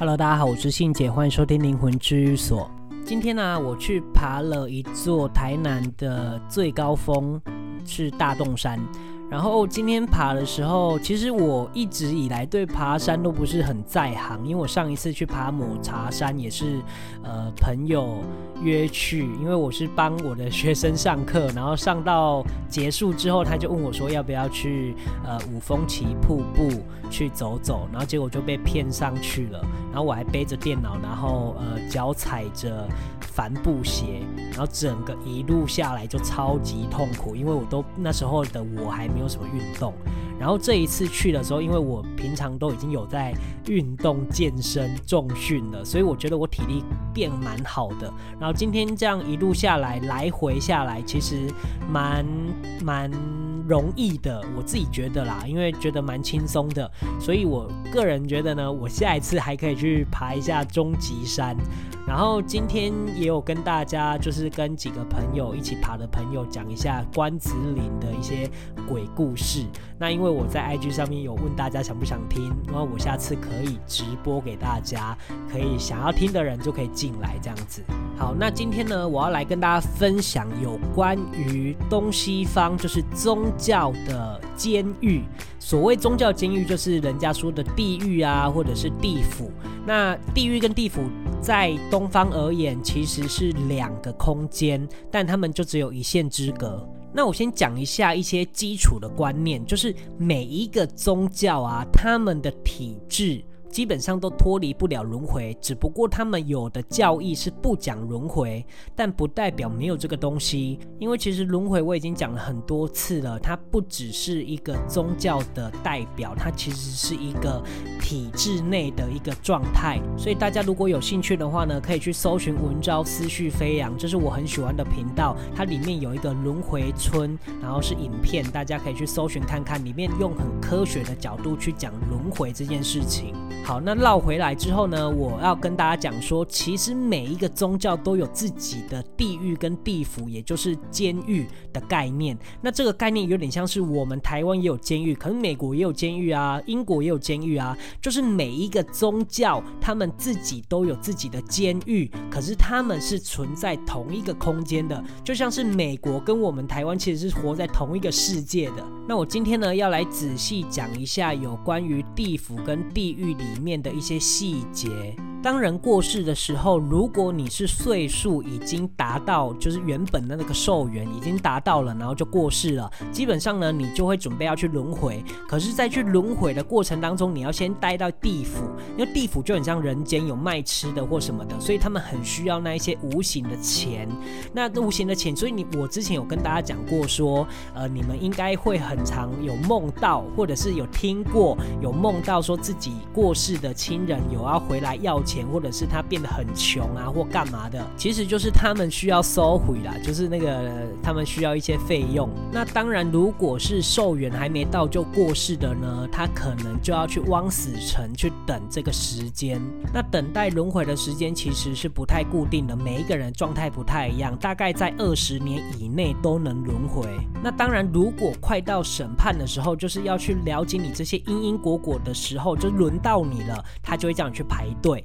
Hello，大家好，我是信姐，欢迎收听灵魂之所。今天呢、我去爬了一座台南的最高峰，是大洞山。然后今天爬的时候，其实我一直以来对爬山都不是很在行，因为我上一次去爬抹茶山也是，呃，朋友约去，因为我是帮我的学生上课，然后上到结束之后，他就问我说要不要去呃五峰旗瀑布去走走，然后结果就被骗上去了，然后我还背着电脑，然后呃脚踩着帆布鞋，然后整个一路下来就超级痛苦，因为我都那时候的我还没。没有什么运动，然后这一次去的时候，因为我平常都已经有在运动、健身、重训了，所以我觉得我体力变蛮好的。然后今天这样一路下来，来回下来，其实蛮蛮容易的，我自己觉得啦，因为觉得蛮轻松的，所以我个人觉得呢，我下一次还可以去爬一下终极山。然后今天也有跟大家，就是跟几个朋友一起爬的朋友讲一下关子岭的一些鬼故事。那因为我在 IG 上面有问大家想不想听，然后我下次可以直播给大家，可以想要听的人就可以进来这样子。好，那今天呢，我要来跟大家分享有关于东西方就是宗教的监狱。所谓宗教监狱，就是人家说的地狱啊，或者是地府。那地狱跟地府在东方而言，其实是两个空间，但他们就只有一线之隔。那我先讲一下一些基础的观念，就是每一个宗教啊，他们的体制。基本上都脱离不了轮回，只不过他们有的教义是不讲轮回，但不代表没有这个东西。因为其实轮回我已经讲了很多次了，它不只是一个宗教的代表，它其实是一个体制内的一个状态。所以大家如果有兴趣的话呢，可以去搜寻文昭思绪飞扬，这是我很喜欢的频道，它里面有一个轮回村，然后是影片，大家可以去搜寻看看，里面用很科学的角度去讲轮回这件事情。好，那绕回来之后呢，我要跟大家讲说，其实每一个宗教都有自己的地狱跟地府，也就是监狱的概念。那这个概念有点像是我们台湾也有监狱，可能美国也有监狱啊，英国也有监狱啊，就是每一个宗教他们自己都有自己的监狱，可是他们是存在同一个空间的，就像是美国跟我们台湾其实是活在同一个世界的。那我今天呢，要来仔细讲一下有关于地府跟地狱里面的一些细节。当人过世的时候，如果你是岁数已经达到，就是原本的那个寿元已经达到了，然后就过世了，基本上呢，你就会准备要去轮回。可是，在去轮回的过程当中，你要先待到地府，因为地府就很像人间，有卖吃的或什么的，所以他们很需要那一些无形的钱。那无形的钱，所以你我之前有跟大家讲过说，呃，你们应该会很常有梦到，或者是有听过有梦到说自己过世的亲人有要回来要钱。或者是他变得很穷啊，或干嘛的，其实就是他们需要收回啦，就是那个他们需要一些费用。那当然，如果是寿元还没到就过世的呢，他可能就要去枉死城去等这个时间。那等待轮回的时间其实是不太固定的，每一个人状态不太一样，大概在二十年以内都能轮回。那当然，如果快到审判的时候，就是要去了解你这些因因果果的时候，就轮到你了，他就会叫你去排队。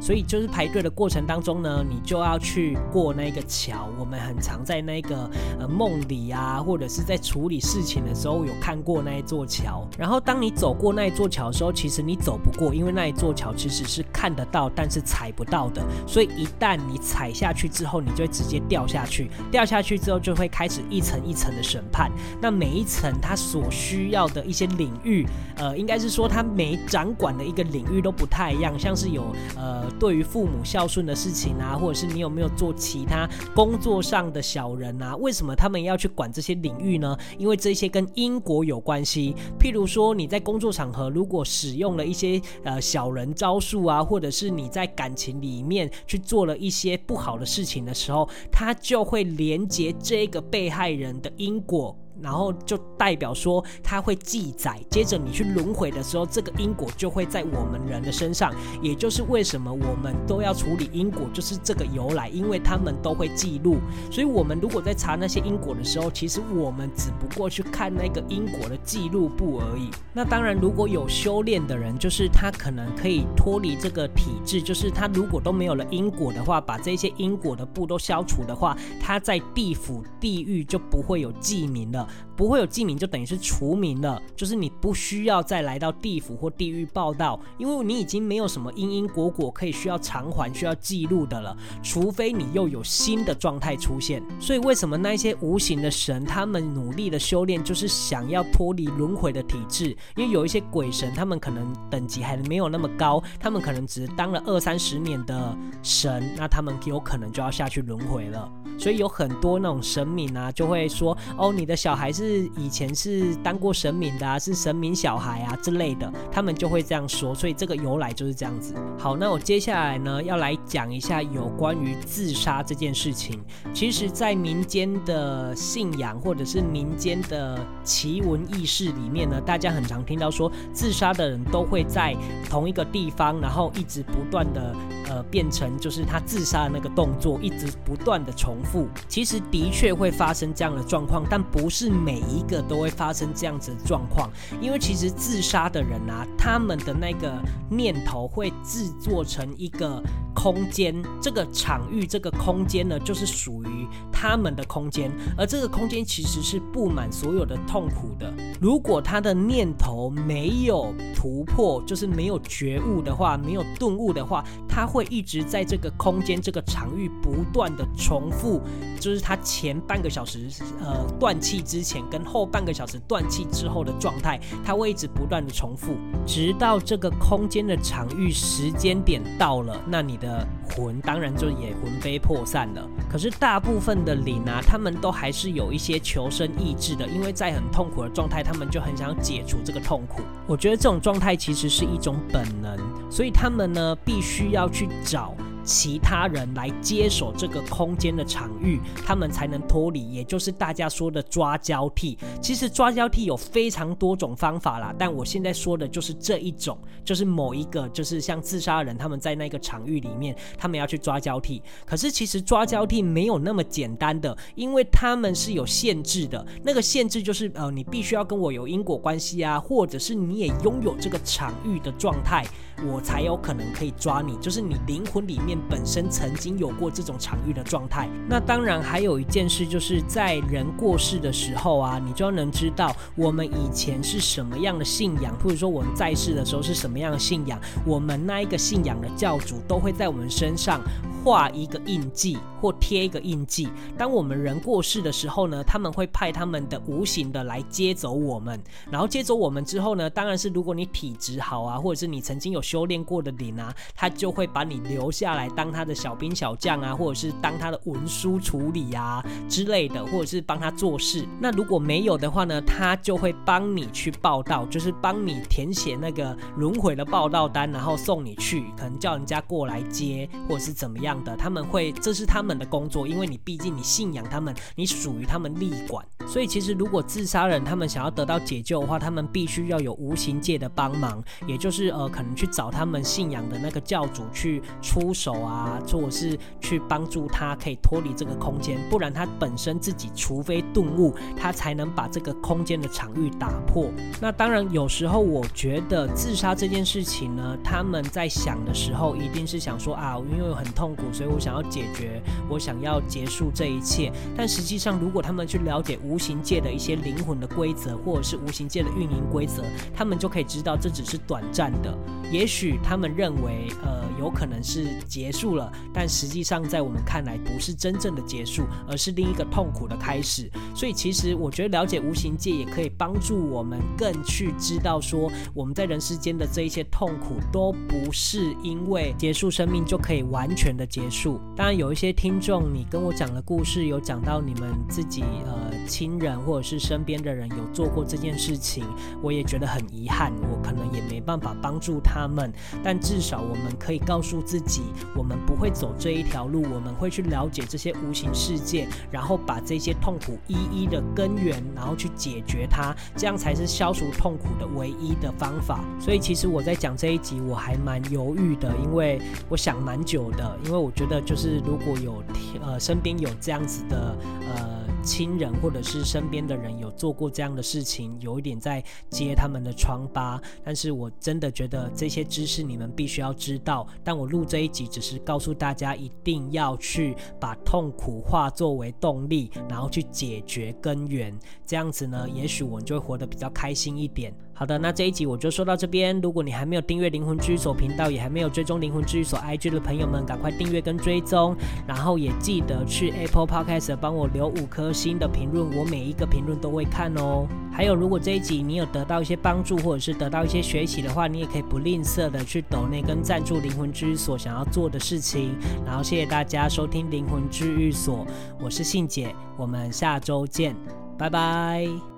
所以就是排队的过程当中呢，你就要去过那个桥。我们很常在那个呃梦里啊，或者是在处理事情的时候有看过那一座桥。然后当你走过那一座桥的时候，其实你走不过，因为那一座桥其实是看得到，但是踩不到的。所以一旦你踩下去之后，你就会直接掉下去。掉下去之后，就会开始一层一层的审判。那每一层它所需要的一些领域，呃，应该是说它每掌管的一个领域都不太一样，像是有呃。对于父母孝顺的事情啊，或者是你有没有做其他工作上的小人啊？为什么他们要去管这些领域呢？因为这些跟因果有关系。譬如说你在工作场合如果使用了一些呃小人招数啊，或者是你在感情里面去做了一些不好的事情的时候，他就会连接这个被害人的因果。然后就代表说它会记载，接着你去轮回的时候，这个因果就会在我们人的身上。也就是为什么我们都要处理因果，就是这个由来，因为他们都会记录。所以，我们如果在查那些因果的时候，其实我们只不过去看那个因果的记录簿而已。那当然，如果有修炼的人，就是他可能可以脱离这个体制，就是他如果都没有了因果的话，把这些因果的簿都消除的话，他在地府、地狱就不会有记名了。啊。不会有记名，就等于是除名了，就是你不需要再来到地府或地狱报道，因为你已经没有什么因因果果可以需要偿还、需要记录的了，除非你又有新的状态出现。所以为什么那些无形的神，他们努力的修炼，就是想要脱离轮回的体制？因为有一些鬼神，他们可能等级还没有那么高，他们可能只当了二三十年的神，那他们有可能就要下去轮回了。所以有很多那种神明啊，就会说：“哦，你的小孩是。”是以前是当过神明的啊，是神明小孩啊之类的，他们就会这样说，所以这个由来就是这样子。好，那我接下来呢要来讲一下有关于自杀这件事情。其实，在民间的信仰或者是民间的奇闻异事里面呢，大家很常听到说，自杀的人都会在同一个地方，然后一直不断的呃变成就是他自杀的那个动作，一直不断的重复。其实的确会发生这样的状况，但不是每一个都会发生这样子的状况，因为其实自杀的人啊，他们的那个念头会制作成一个空间，这个场域，这个空间呢，就是属于他们的空间，而这个空间其实是布满所有的痛苦的。如果他的念头没有突破，就是没有觉悟的话，没有顿悟的话，他会一直在这个空间、这个场域不断的重复，就是他前半个小时呃断气之前。跟后半个小时断气之后的状态，它会一直不断的重复，直到这个空间的场域时间点到了，那你的魂当然就也魂飞魄散了。可是大部分的灵啊，他们都还是有一些求生意志的，因为在很痛苦的状态，他们就很想解除这个痛苦。我觉得这种状态其实是一种本能，所以他们呢必须要去找。其他人来接手这个空间的场域，他们才能脱离，也就是大家说的抓交替。其实抓交替有非常多种方法啦，但我现在说的就是这一种，就是某一个，就是像自杀人，他们在那个场域里面，他们要去抓交替。可是其实抓交替没有那么简单的，因为他们是有限制的。那个限制就是，呃，你必须要跟我有因果关系啊，或者是你也拥有这个场域的状态。我才有可能可以抓你，就是你灵魂里面本身曾经有过这种场域的状态。那当然还有一件事，就是在人过世的时候啊，你就要能知道我们以前是什么样的信仰，或者说我们在世的时候是什么样的信仰，我们那一个信仰的教主都会在我们身上。画一个印记或贴一个印记。当我们人过世的时候呢，他们会派他们的无形的来接走我们。然后接走我们之后呢，当然是如果你体质好啊，或者是你曾经有修炼过的灵啊，他就会把你留下来当他的小兵小将啊，或者是当他的文书处理啊之类的，或者是帮他做事。那如果没有的话呢，他就会帮你去报道，就是帮你填写那个轮回的报道单，然后送你去，可能叫人家过来接，或者是怎么样。的他们会，这是他们的工作，因为你毕竟你信仰他们，你属于他们立管，所以其实如果自杀人他们想要得到解救的话，他们必须要有无形界的帮忙，也就是呃可能去找他们信仰的那个教主去出手啊，或者是去帮助他可以脱离这个空间，不然他本身自己除非顿悟，他才能把这个空间的场域打破。那当然有时候我觉得自杀这件事情呢，他们在想的时候一定是想说啊，因为很痛苦。所以我想要解决，我想要结束这一切。但实际上，如果他们去了解无形界的一些灵魂的规则，或者是无形界的运营规则，他们就可以知道这只是短暂的。也许他们认为，呃，有可能是结结束了，但实际上在我们看来，不是真正的结束，而是另一个痛苦的开始。所以，其实我觉得了解无形界也可以帮助我们更去知道，说我们在人世间的这一些痛苦，都不是因为结束生命就可以完全的结束。当然，有一些听众，你跟我讲的故事有讲到你们自己呃亲人或者是身边的人有做过这件事情，我也觉得很遗憾。我可能也没办法帮助他们，但至少我们可以告诉自己，我们不会走这一条路，我们会去了解这些无形世界，然后把这些痛苦一一的根源，然后去解决它，这样才是消除痛苦的唯一的方法。所以其实我在讲这一集，我还蛮犹豫的，因为我想蛮久的，因为我觉得就是如果有呃身边有这样子的呃。亲人或者是身边的人有做过这样的事情，有一点在揭他们的疮疤，但是我真的觉得这些知识你们必须要知道。但我录这一集只是告诉大家，一定要去把痛苦化作为动力，然后去解决根源。这样子呢，也许我们就会活得比较开心一点。好的，那这一集我就说到这边。如果你还没有订阅灵魂居所频道，也还没有追踪灵魂居所 IG 的朋友们，赶快订阅跟追踪，然后也记得去 Apple Podcast 帮我留五颗星的评论，我每一个评论都会看哦。还有，如果这一集你有得到一些帮助，或者是得到一些学习的话，你也可以不吝啬的去抖内跟赞助灵魂居所想要做的事情。然后谢谢大家收听灵魂治愈所，我是信姐，我们下周见，拜拜。